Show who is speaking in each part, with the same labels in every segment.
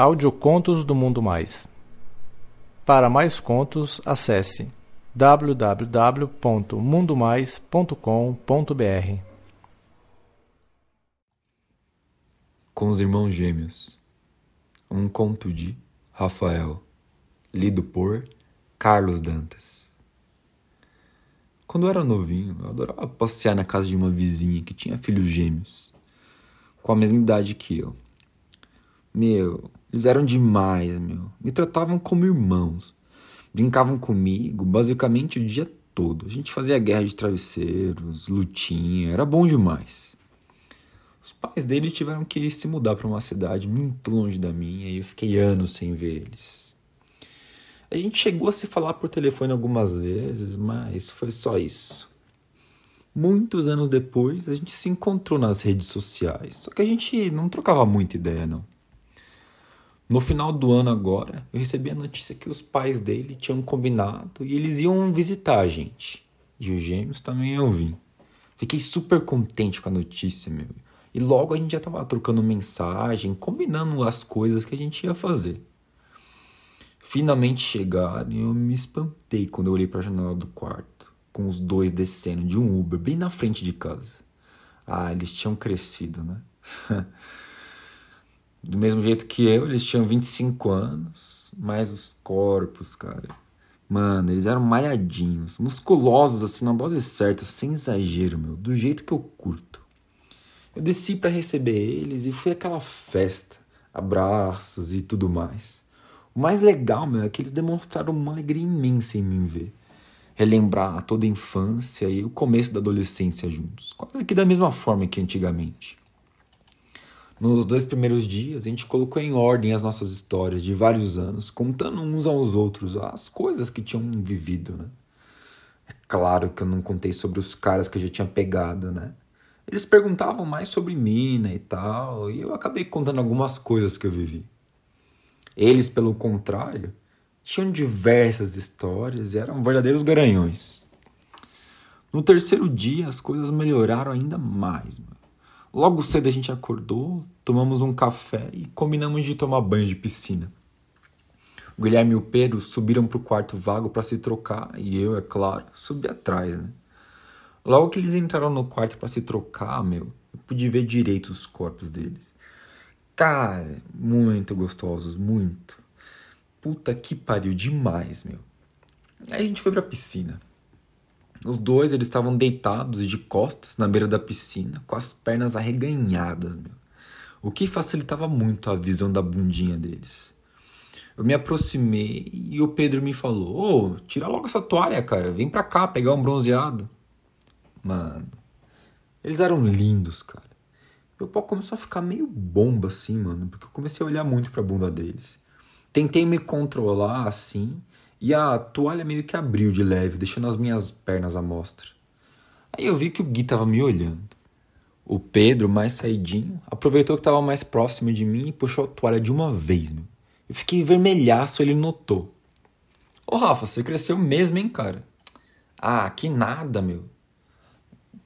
Speaker 1: Audiocontos do Mundo Mais. Para mais contos, acesse www.mundomais.com.br.
Speaker 2: Com os Irmãos Gêmeos. Um conto de Rafael, lido por Carlos Dantas. Quando eu era novinho, eu adorava passear na casa de uma vizinha que tinha filhos gêmeos, com a mesma idade que eu. Meu, eles eram demais, meu. Me tratavam como irmãos. Brincavam comigo basicamente o dia todo. A gente fazia guerra de travesseiros, lutinha, era bom demais. Os pais dele tiveram que se mudar para uma cidade muito longe da minha e eu fiquei anos sem ver eles. A gente chegou a se falar por telefone algumas vezes, mas foi só isso. Muitos anos depois, a gente se encontrou nas redes sociais, só que a gente não trocava muita ideia, não. No final do ano agora, eu recebi a notícia que os pais dele tinham combinado e eles iam visitar a gente. E os gêmeos também iam vir. Fiquei super contente com a notícia, meu. E logo a gente já tava trocando mensagem, combinando as coisas que a gente ia fazer. Finalmente chegaram e eu me espantei quando eu olhei para a janela do quarto, com os dois descendo de um Uber bem na frente de casa. Ah, eles tinham crescido, né? Do mesmo jeito que eu, eles tinham 25 anos, mais os corpos, cara. Mano, eles eram malhadinhos, musculosos assim na dose certa, sem exagero, meu, do jeito que eu curto. Eu desci para receber eles e foi aquela festa, abraços e tudo mais. O mais legal, meu, é que eles demonstraram uma alegria imensa em me ver. Relembrar toda a infância e o começo da adolescência juntos, quase que da mesma forma que antigamente. Nos dois primeiros dias, a gente colocou em ordem as nossas histórias de vários anos, contando uns aos outros as coisas que tinham vivido, né? É claro que eu não contei sobre os caras que eu já tinha pegado, né? Eles perguntavam mais sobre mina e tal, e eu acabei contando algumas coisas que eu vivi. Eles, pelo contrário, tinham diversas histórias e eram verdadeiros garanhões. No terceiro dia, as coisas melhoraram ainda mais, mano. Logo cedo a gente acordou, tomamos um café e combinamos de tomar banho de piscina. O Guilherme e o Pedro subiram para o quarto vago para se trocar e eu, é claro, subi atrás, né? Logo que eles entraram no quarto para se trocar, meu, eu pude ver direito os corpos deles. Cara, muito gostosos, muito. Puta que pariu demais, meu. Aí a gente foi pra piscina. Os dois eles estavam deitados de costas na beira da piscina, com as pernas arreganhadas, meu. o que facilitava muito a visão da bundinha deles. Eu me aproximei e o Pedro me falou: Ô, tira logo essa toalha, cara, vem pra cá pegar um bronzeado. Mano, eles eram lindos, cara. Meu pau começou a ficar meio bomba assim, mano, porque eu comecei a olhar muito pra bunda deles. Tentei me controlar assim e a toalha meio que abriu de leve, deixando as minhas pernas à mostra. Aí eu vi que o Gui tava me olhando. O Pedro, mais saidinho, aproveitou que tava mais próximo de mim e puxou a toalha de uma vez, meu. Eu fiquei vermelhaço, ele notou. Ô Rafa, você cresceu mesmo, hein, cara? Ah, que nada, meu.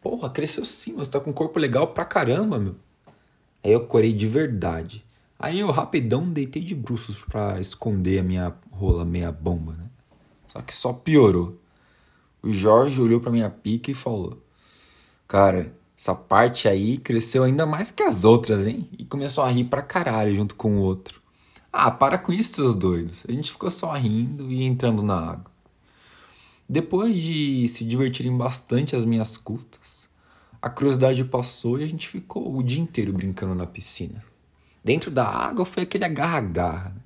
Speaker 2: Porra, cresceu sim, você tá com um corpo legal pra caramba, meu. Aí eu corei de verdade. Aí eu rapidão deitei de bruços pra esconder a minha rola meia bomba, né? Só que só piorou. O Jorge olhou pra minha pica e falou: Cara, essa parte aí cresceu ainda mais que as outras, hein? E começou a rir pra caralho junto com o outro. Ah, para com isso, seus doidos. A gente ficou só rindo e entramos na água. Depois de se divertirem bastante às minhas custas, a curiosidade passou e a gente ficou o dia inteiro brincando na piscina. Dentro da água foi aquele agarra-agarra. Né?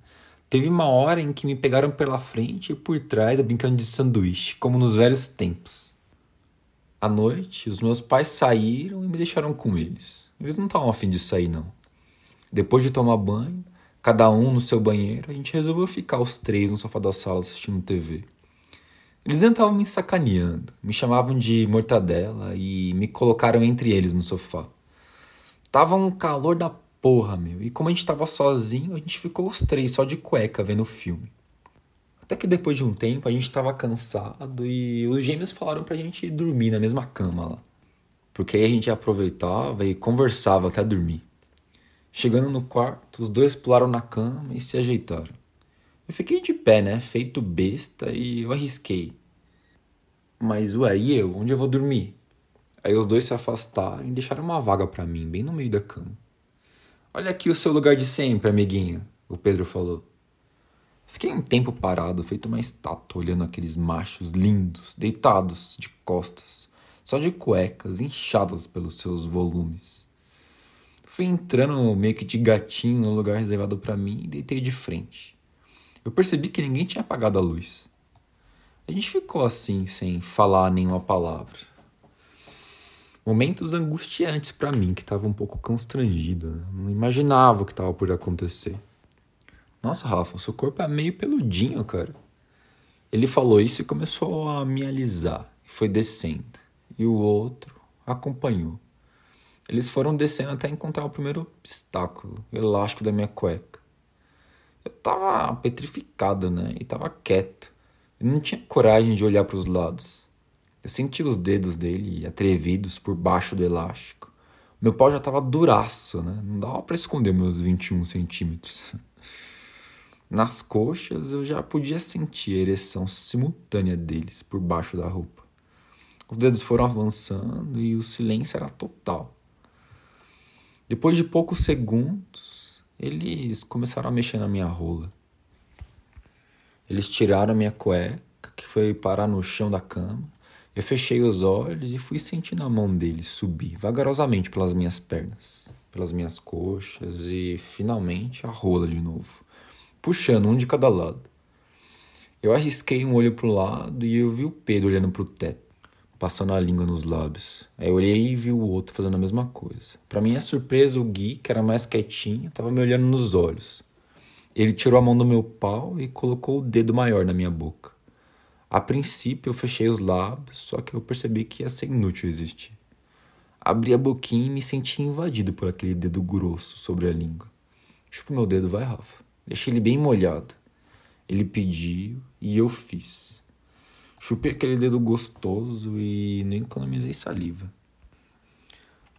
Speaker 2: Teve uma hora em que me pegaram pela frente e por trás brincando de sanduíche, como nos velhos tempos. À noite, os meus pais saíram e me deixaram com eles. Eles não estavam afim de sair, não. Depois de tomar banho, cada um no seu banheiro, a gente resolveu ficar os três no sofá da sala assistindo TV. Eles estavam me sacaneando, me chamavam de mortadela e me colocaram entre eles no sofá. Tava um calor da Porra, meu. E como a gente tava sozinho, a gente ficou os três só de cueca vendo o filme. Até que depois de um tempo a gente tava cansado e os gêmeos falaram pra gente dormir na mesma cama lá. Porque aí a gente aproveitava e conversava até dormir. Chegando no quarto, os dois pularam na cama e se ajeitaram. Eu fiquei de pé, né? Feito besta e eu arrisquei. Mas ué, e eu? Onde eu vou dormir? Aí os dois se afastaram e deixaram uma vaga para mim, bem no meio da cama. Olha aqui o seu lugar de sempre, amiguinha, o Pedro falou. Fiquei um tempo parado, feito uma estátua, olhando aqueles machos lindos, deitados de costas, só de cuecas, inchadas pelos seus volumes. Fui entrando meio que de gatinho no lugar reservado para mim e deitei de frente. Eu percebi que ninguém tinha apagado a luz. A gente ficou assim, sem falar nenhuma palavra. Momentos angustiantes para mim, que estava um pouco constrangido. Né? Não imaginava o que estava por acontecer. Nossa, Rafa, seu corpo é meio peludinho, cara. Ele falou isso e começou a me alisar. E foi descendo. E o outro acompanhou. Eles foram descendo até encontrar o primeiro obstáculo, o elástico da minha cueca. Eu tava petrificado, né? E tava quieto. Eu não tinha coragem de olhar para os lados. Eu senti os dedos dele atrevidos por baixo do elástico. Meu pau já estava duraço, né? Não dava para esconder meus 21 centímetros. Nas coxas eu já podia sentir a ereção simultânea deles por baixo da roupa. Os dedos foram avançando e o silêncio era total. Depois de poucos segundos, eles começaram a mexer na minha rola. Eles tiraram a minha cueca, que foi parar no chão da cama. Eu fechei os olhos e fui sentindo a mão deles subir vagarosamente pelas minhas pernas, pelas minhas coxas e finalmente a rola de novo, puxando um de cada lado. Eu arrisquei um olho pro lado e eu vi o Pedro olhando pro teto, passando a língua nos lábios. Aí eu olhei e vi o outro fazendo a mesma coisa. Para minha surpresa, o Gui, que era mais quietinho, estava me olhando nos olhos. Ele tirou a mão do meu pau e colocou o dedo maior na minha boca. A princípio eu fechei os lábios, só que eu percebi que ia ser inútil existir. Abri a boquinha e me senti invadido por aquele dedo grosso sobre a língua. Chupa meu dedo, vai, Rafa. Deixei ele bem molhado. Ele pediu e eu fiz. Chupei aquele dedo gostoso e nem economizei saliva.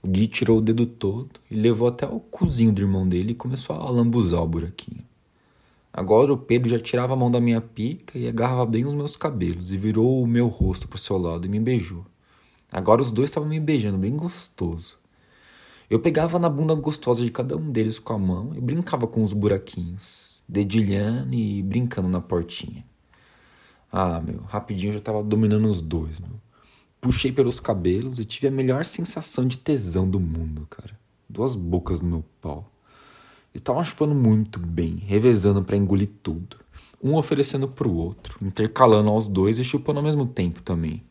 Speaker 2: O Gui tirou o dedo todo e levou até o cozinho do irmão dele e começou a lambuzar o buraquinho. Agora o Pedro já tirava a mão da minha pica e agarrava bem os meus cabelos e virou o meu rosto para o seu lado e me beijou. Agora os dois estavam me beijando bem gostoso. Eu pegava na bunda gostosa de cada um deles com a mão e brincava com os buraquinhos, dedilhando e brincando na portinha. Ah, meu, rapidinho eu já estava dominando os dois, meu. Puxei pelos cabelos e tive a melhor sensação de tesão do mundo, cara. Duas bocas no meu pau. Estavam chupando muito bem, revezando para engolir tudo. Um oferecendo pro outro, intercalando aos dois e chupando ao mesmo tempo também.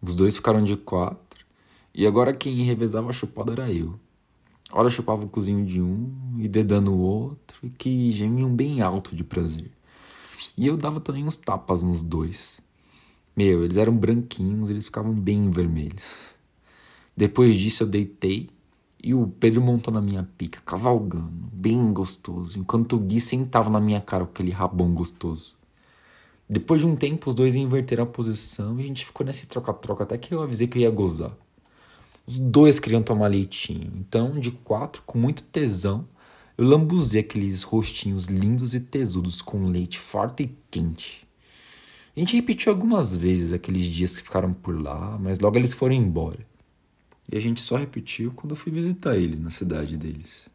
Speaker 2: Os dois ficaram de quatro, e agora quem revezava a chupada era eu. Ora chupava o cozinho de um e dedando o outro, que gemiam bem alto de prazer. E eu dava também uns tapas nos dois. Meu, eles eram branquinhos, eles ficavam bem vermelhos. Depois disso eu deitei e o Pedro montou na minha pica, cavalgando, bem gostoso, enquanto o Gui sentava na minha cara com aquele rabão gostoso. Depois de um tempo, os dois inverteram a posição e a gente ficou nesse troca-troca até que eu avisei que eu ia gozar. Os dois queriam tomar leitinho, então, de quatro, com muito tesão, eu lambuzei aqueles rostinhos lindos e tesudos com leite farto e quente. A gente repetiu algumas vezes aqueles dias que ficaram por lá, mas logo eles foram embora. E a gente só repetiu quando eu fui visitar eles na cidade deles.